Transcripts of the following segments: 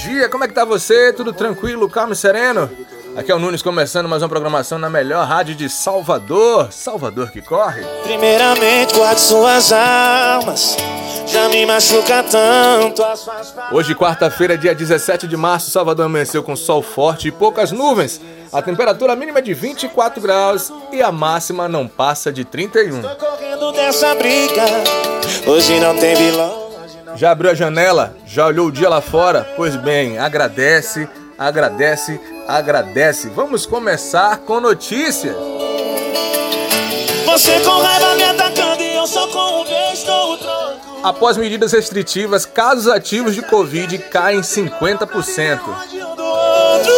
dia, como é que tá você? Tudo tranquilo, calmo e sereno? Aqui é o Nunes começando mais uma programação na melhor rádio de Salvador, Salvador que corre. Primeiramente, guarde suas almas, já me machuca tanto. as suas Hoje, quarta-feira, dia 17 de março, Salvador amanheceu com sol forte e poucas nuvens. A temperatura mínima é de 24 graus e a máxima não passa de 31. Tô correndo dessa briga, hoje não tem vilão. Já abriu a janela? Já olhou o dia lá fora? Pois bem, agradece, agradece, agradece. Vamos começar com notícias. Você com raiva me atacando e eu só com um beijo dou o troco. Após medidas restritivas, casos ativos de Covid caem 50%. Longe um do outro,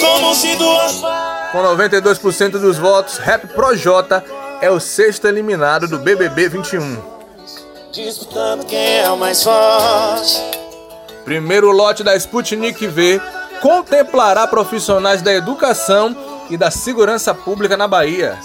como se duas faces. Com 92% dos votos, Rap Projota é o sexto eliminado do BBB 21. Disputando quem é o mais forte. Primeiro lote da Sputnik V contemplará profissionais da educação e da segurança pública na Bahia.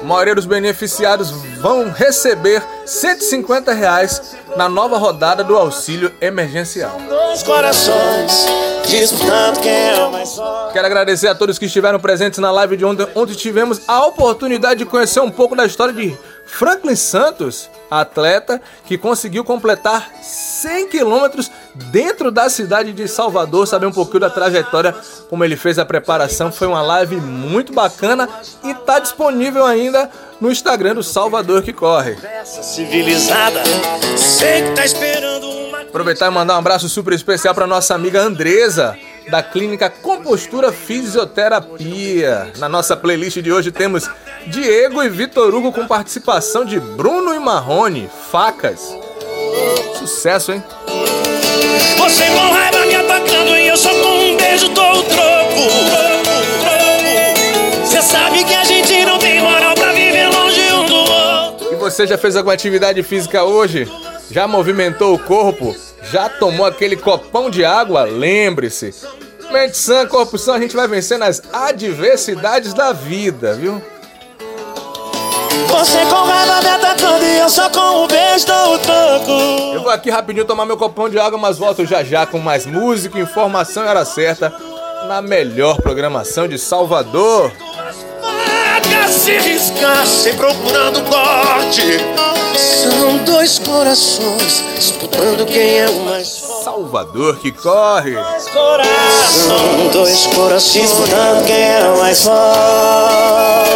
A maioria dos beneficiados vão receber 150 reais na nova rodada do auxílio emergencial. Dois corações disputando quem é o mais forte. Quero agradecer a todos que estiveram presentes na live de ontem, onde tivemos a oportunidade de conhecer um pouco da história de Franklin Santos, atleta que conseguiu completar 100 quilômetros dentro da cidade de Salvador, saber um pouquinho da trajetória, como ele fez a preparação. Foi uma live muito bacana e está disponível ainda no Instagram do Salvador que corre. Civilizada, sei que tá esperando Aproveitar e mandar um abraço super especial para nossa amiga Andresa, da clínica Compostura Fisioterapia. Na nossa playlist de hoje temos Diego e Vitor Hugo com participação de Bruno e Marrone, Facas. Sucesso, hein? Você com raiva me atacando e eu só com um beijo dou o troco. Você sabe que a gente não tem moral pra viver longe um do outro. E você já fez alguma atividade física hoje? Já movimentou o corpo? Já tomou aquele copão de água? Lembre-se. Mente sã, corpo sã, a gente vai vencer nas adversidades da vida, viu? Você com raiva me atacando e eu só com um beijo dou o troco. Eu vou aqui rapidinho tomar meu copão de água, mas volto já já com mais música, informação e hora certa na melhor programação de Salvador. Se riscassem procurando corte. São dois corações disputando quem é o mais forte. Salvador que corre. São dois corações disputando quem é o mais forte.